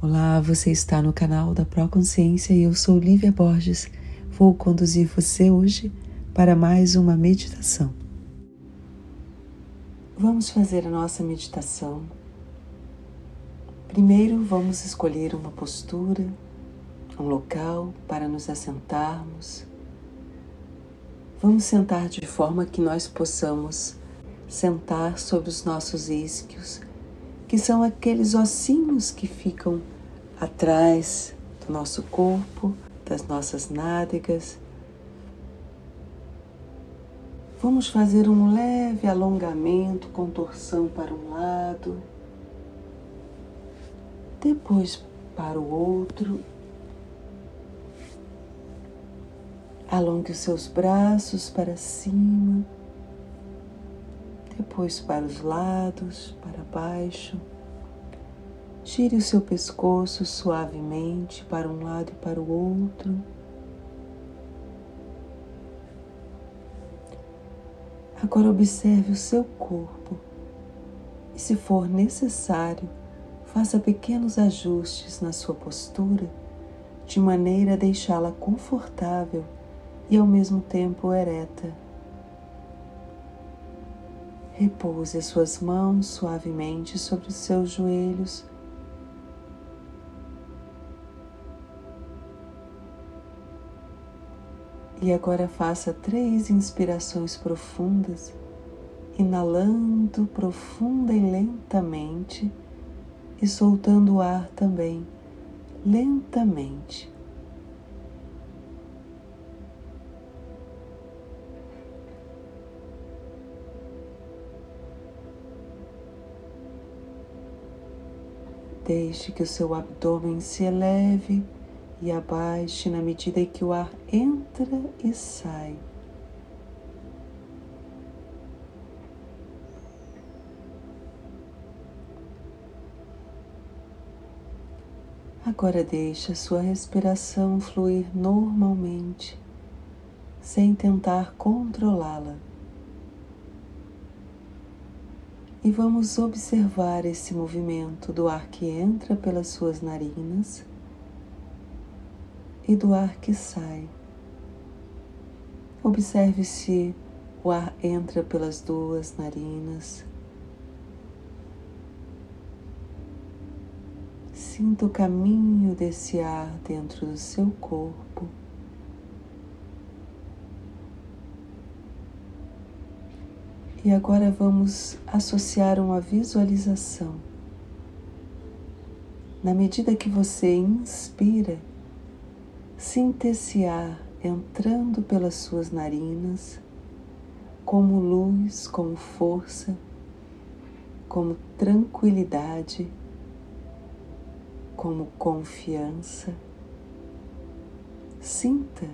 Olá, você está no canal da Proconsciência e eu sou Lívia Borges. Vou conduzir você hoje para mais uma meditação. Vamos fazer a nossa meditação. Primeiro, vamos escolher uma postura, um local para nos assentarmos. Vamos sentar de forma que nós possamos sentar sobre os nossos isquios que são aqueles ossinhos que ficam atrás do nosso corpo, das nossas nádegas. Vamos fazer um leve alongamento, contorção para um lado, depois para o outro. Alongue os seus braços para cima depois para os lados, para baixo. Gire o seu pescoço suavemente para um lado e para o outro. Agora observe o seu corpo e, se for necessário, faça pequenos ajustes na sua postura de maneira a deixá-la confortável e ao mesmo tempo ereta. Repouse as suas mãos suavemente sobre os seus joelhos. E agora faça três inspirações profundas, inalando profunda e lentamente e soltando o ar também lentamente. Deixe que o seu abdômen se eleve e abaixe na medida em que o ar entra e sai. Agora deixe a sua respiração fluir normalmente, sem tentar controlá-la. E vamos observar esse movimento do ar que entra pelas suas narinas e do ar que sai. Observe se o ar entra pelas duas narinas. Sinta o caminho desse ar dentro do seu corpo. E agora vamos associar uma visualização. Na medida que você inspira, sinta esse ar entrando pelas suas narinas, como luz, como força, como tranquilidade, como confiança. Sinta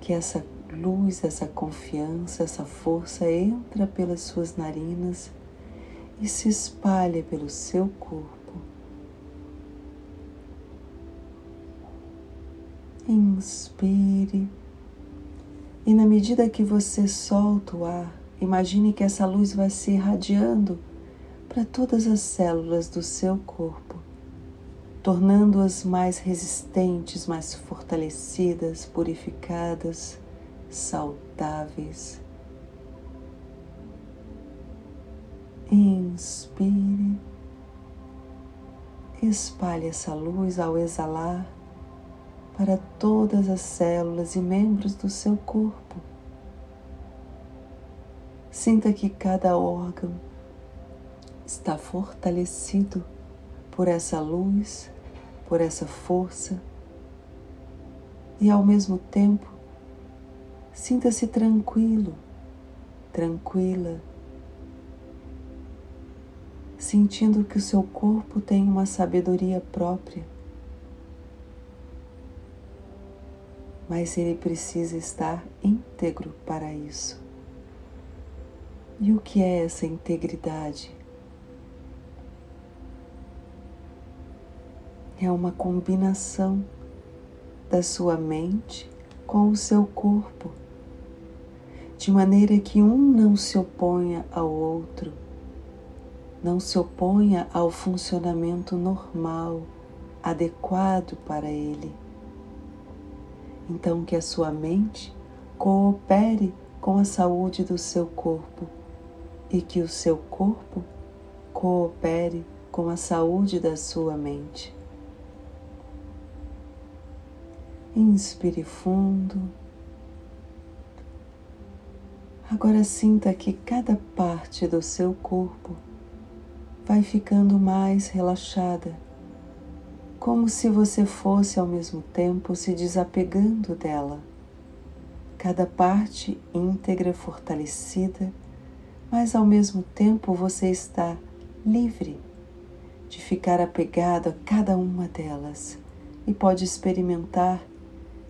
que essa luz, essa confiança, essa força entra pelas suas narinas e se espalha pelo seu corpo. Inspire e, na medida que você solta o ar, imagine que essa luz vai se irradiando para todas as células do seu corpo, tornando-as mais resistentes, mais fortalecidas, purificadas saudáveis. Inspire, espalhe essa luz ao exalar para todas as células e membros do seu corpo. Sinta que cada órgão está fortalecido por essa luz, por essa força, e ao mesmo tempo Sinta-se tranquilo, tranquila, sentindo que o seu corpo tem uma sabedoria própria, mas ele precisa estar íntegro para isso. E o que é essa integridade? É uma combinação da sua mente com o seu corpo de maneira que um não se oponha ao outro, não se oponha ao funcionamento normal adequado para ele. Então, que a sua mente coopere com a saúde do seu corpo e que o seu corpo coopere com a saúde da sua mente. Inspire fundo. Agora sinta que cada parte do seu corpo vai ficando mais relaxada, como se você fosse ao mesmo tempo se desapegando dela. Cada parte íntegra, fortalecida, mas ao mesmo tempo você está livre de ficar apegado a cada uma delas e pode experimentar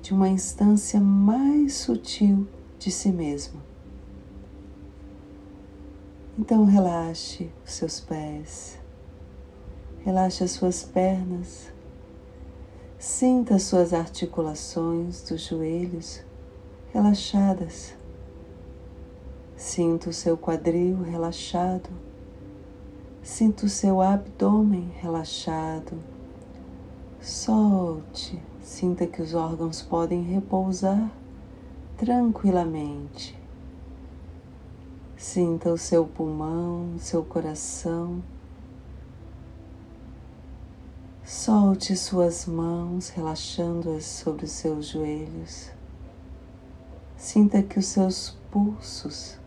de uma instância mais sutil de si mesmo. Então relaxe os seus pés, relaxe as suas pernas, sinta as suas articulações dos joelhos relaxadas. Sinta o seu quadril relaxado, sinta o seu abdômen relaxado. Solte, sinta que os órgãos podem repousar tranquilamente. Sinta o seu pulmão, seu coração. Solte suas mãos, relaxando-as sobre os seus joelhos. Sinta que os seus pulsos,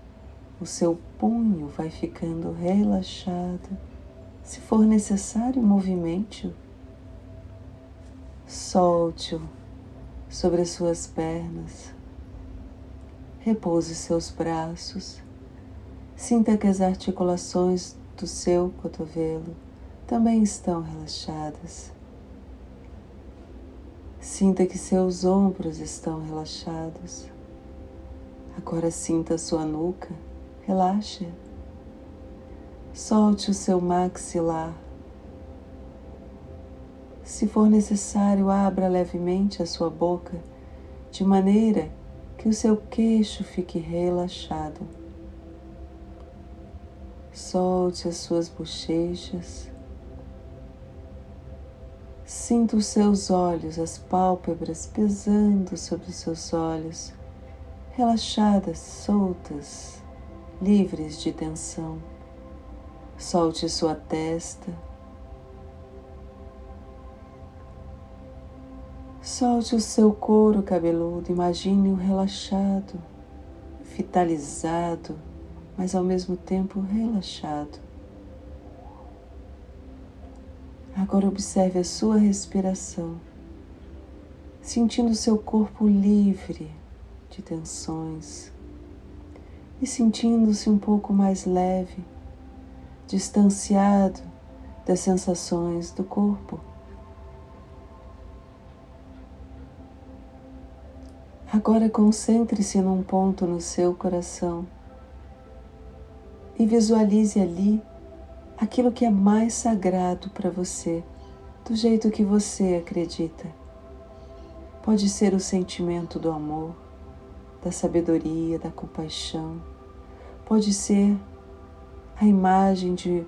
o seu punho vai ficando relaxado. Se for necessário, movimente-o. Solte-o sobre as suas pernas. Repouse seus braços Sinta que as articulações do seu cotovelo também estão relaxadas. Sinta que seus ombros estão relaxados. Agora sinta sua nuca, relaxe. Solte o seu maxilar. Se for necessário, abra levemente a sua boca, de maneira que o seu queixo fique relaxado. Solte as suas bochechas. Sinta os seus olhos, as pálpebras pesando sobre os seus olhos, relaxadas, soltas, livres de tensão. Solte sua testa. Solte o seu couro cabeludo, imagine-o relaxado, vitalizado mas ao mesmo tempo relaxado. Agora observe a sua respiração, sentindo seu corpo livre de tensões e sentindo-se um pouco mais leve, distanciado das sensações do corpo. Agora concentre-se num ponto no seu coração e visualize ali aquilo que é mais sagrado para você, do jeito que você acredita. Pode ser o sentimento do amor, da sabedoria, da compaixão, pode ser a imagem de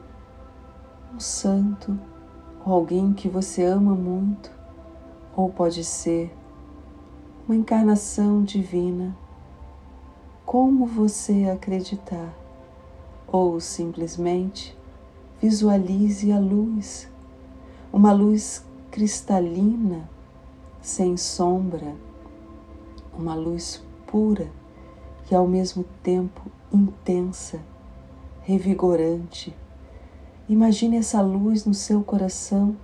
um santo ou alguém que você ama muito, ou pode ser uma encarnação divina, como você acreditar ou simplesmente visualize a luz, uma luz cristalina, sem sombra, uma luz pura e ao mesmo tempo intensa, revigorante. Imagine essa luz no seu coração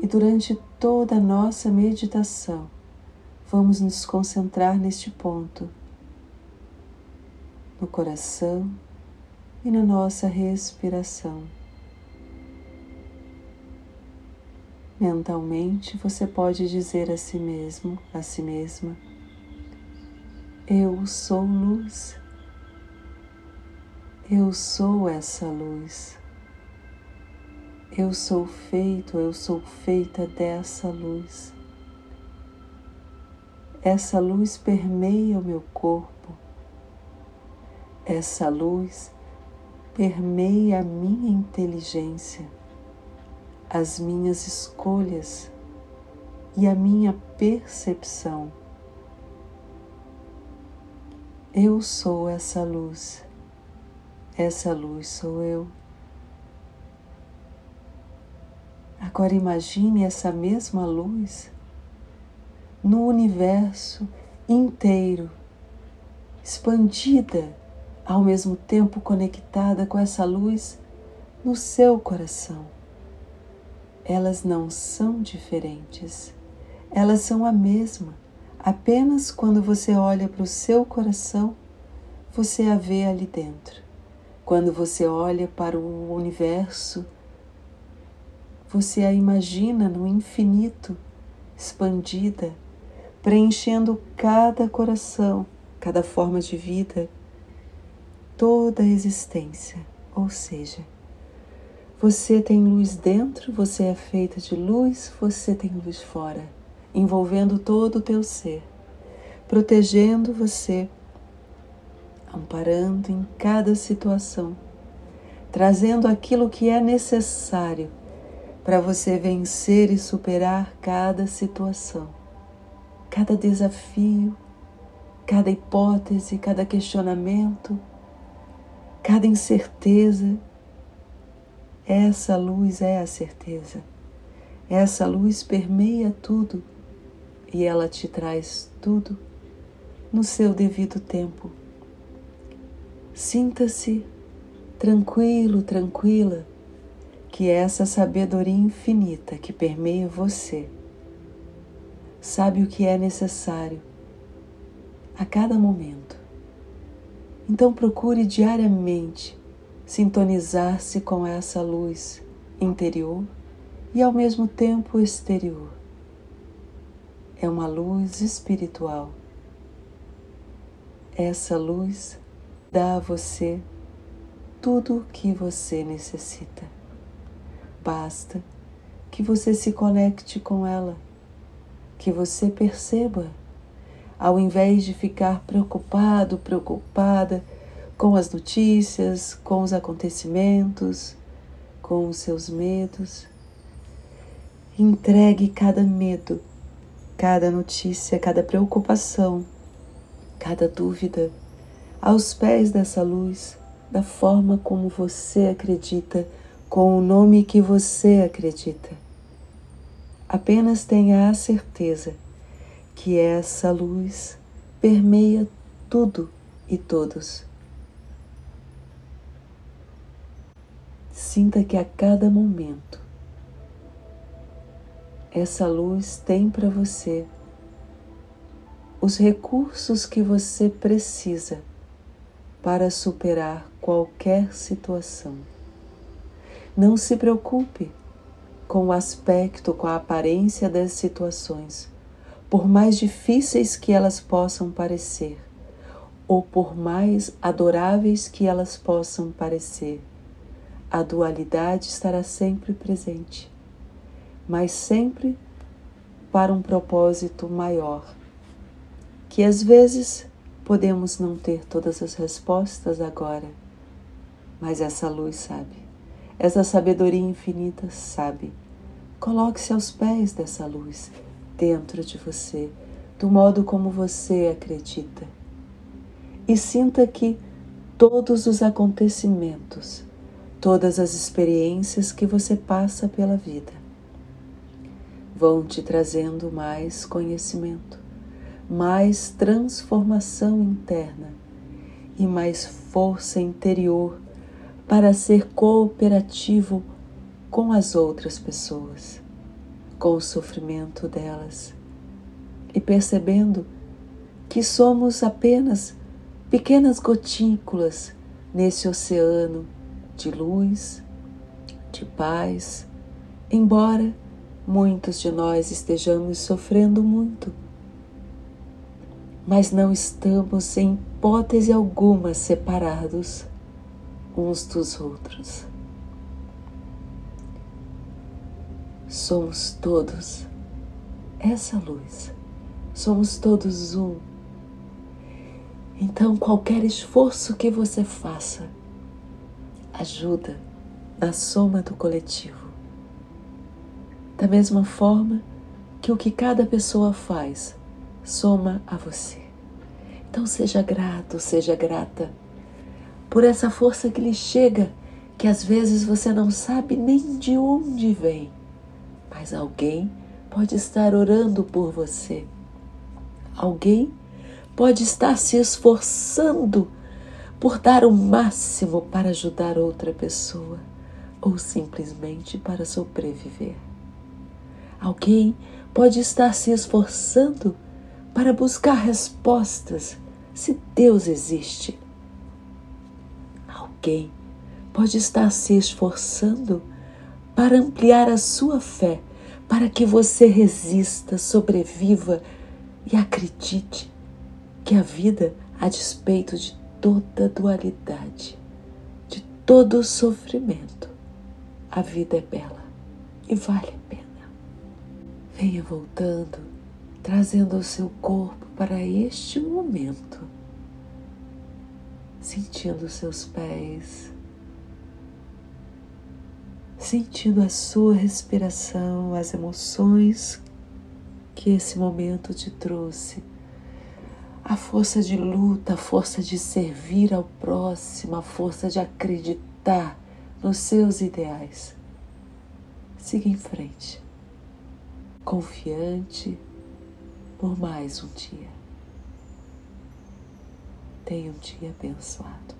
e durante toda a nossa meditação vamos nos concentrar neste ponto, no coração e na nossa respiração. Mentalmente você pode dizer a si mesmo, a si mesma: Eu sou luz. Eu sou essa luz. Eu sou feito, eu sou feita dessa luz. Essa luz permeia o meu corpo. Essa luz permeia a minha inteligência. as minhas escolhas e a minha percepção. Eu sou essa luz, essa luz sou eu. Agora imagine essa mesma luz no universo inteiro, expandida, ao mesmo tempo conectada com essa luz no seu coração. Elas não são diferentes, elas são a mesma. Apenas quando você olha para o seu coração, você a vê ali dentro. Quando você olha para o universo, você a imagina no infinito, expandida, preenchendo cada coração, cada forma de vida, toda a existência. Ou seja, você tem luz dentro, você é feita de luz, você tem luz fora, envolvendo todo o teu ser, protegendo você, amparando em cada situação, trazendo aquilo que é necessário para você vencer e superar cada situação, cada desafio, cada hipótese, cada questionamento, cada incerteza essa luz é a certeza. Essa luz permeia tudo e ela te traz tudo no seu devido tempo. Sinta-se tranquilo, tranquila, que essa sabedoria infinita que permeia você sabe o que é necessário a cada momento. Então procure diariamente sintonizar-se com essa luz interior e ao mesmo tempo exterior. É uma luz espiritual. Essa luz dá a você tudo o que você necessita. Basta que você se conecte com ela, que você perceba, ao invés de ficar preocupado, preocupada, com as notícias, com os acontecimentos, com os seus medos. Entregue cada medo, cada notícia, cada preocupação, cada dúvida aos pés dessa luz, da forma como você acredita, com o nome que você acredita. Apenas tenha a certeza que essa luz permeia tudo e todos Sinta que a cada momento essa luz tem para você os recursos que você precisa para superar qualquer situação. Não se preocupe com o aspecto, com a aparência das situações, por mais difíceis que elas possam parecer, ou por mais adoráveis que elas possam parecer a dualidade estará sempre presente, mas sempre para um propósito maior, que às vezes podemos não ter todas as respostas agora, mas essa luz sabe, essa sabedoria infinita sabe. Coloque-se aos pés dessa luz, dentro de você, do modo como você acredita. E sinta que todos os acontecimentos todas as experiências que você passa pela vida vão te trazendo mais conhecimento, mais transformação interna e mais força interior para ser cooperativo com as outras pessoas, com o sofrimento delas e percebendo que somos apenas pequenas gotículas nesse oceano de luz, de paz, embora muitos de nós estejamos sofrendo muito. Mas não estamos em hipótese alguma separados uns dos outros. Somos todos essa luz, somos todos um. Então, qualquer esforço que você faça, ajuda na soma do coletivo. Da mesma forma que o que cada pessoa faz soma a você. Então seja grato, seja grata por essa força que lhe chega, que às vezes você não sabe nem de onde vem, mas alguém pode estar orando por você. Alguém pode estar se esforçando por dar o máximo para ajudar outra pessoa ou simplesmente para sobreviver. Alguém pode estar se esforçando para buscar respostas se Deus existe. Alguém pode estar se esforçando para ampliar a sua fé, para que você resista, sobreviva e acredite que a vida, a despeito de toda dualidade, de todo sofrimento, a vida é bela e vale a pena. Venha voltando, trazendo o seu corpo para este momento, sentindo seus pés, sentindo a sua respiração, as emoções que esse momento te trouxe, a força de luta, a força de servir ao próximo, a força de acreditar nos seus ideais. Siga em frente confiante por mais um dia. Tenha um dia abençoado.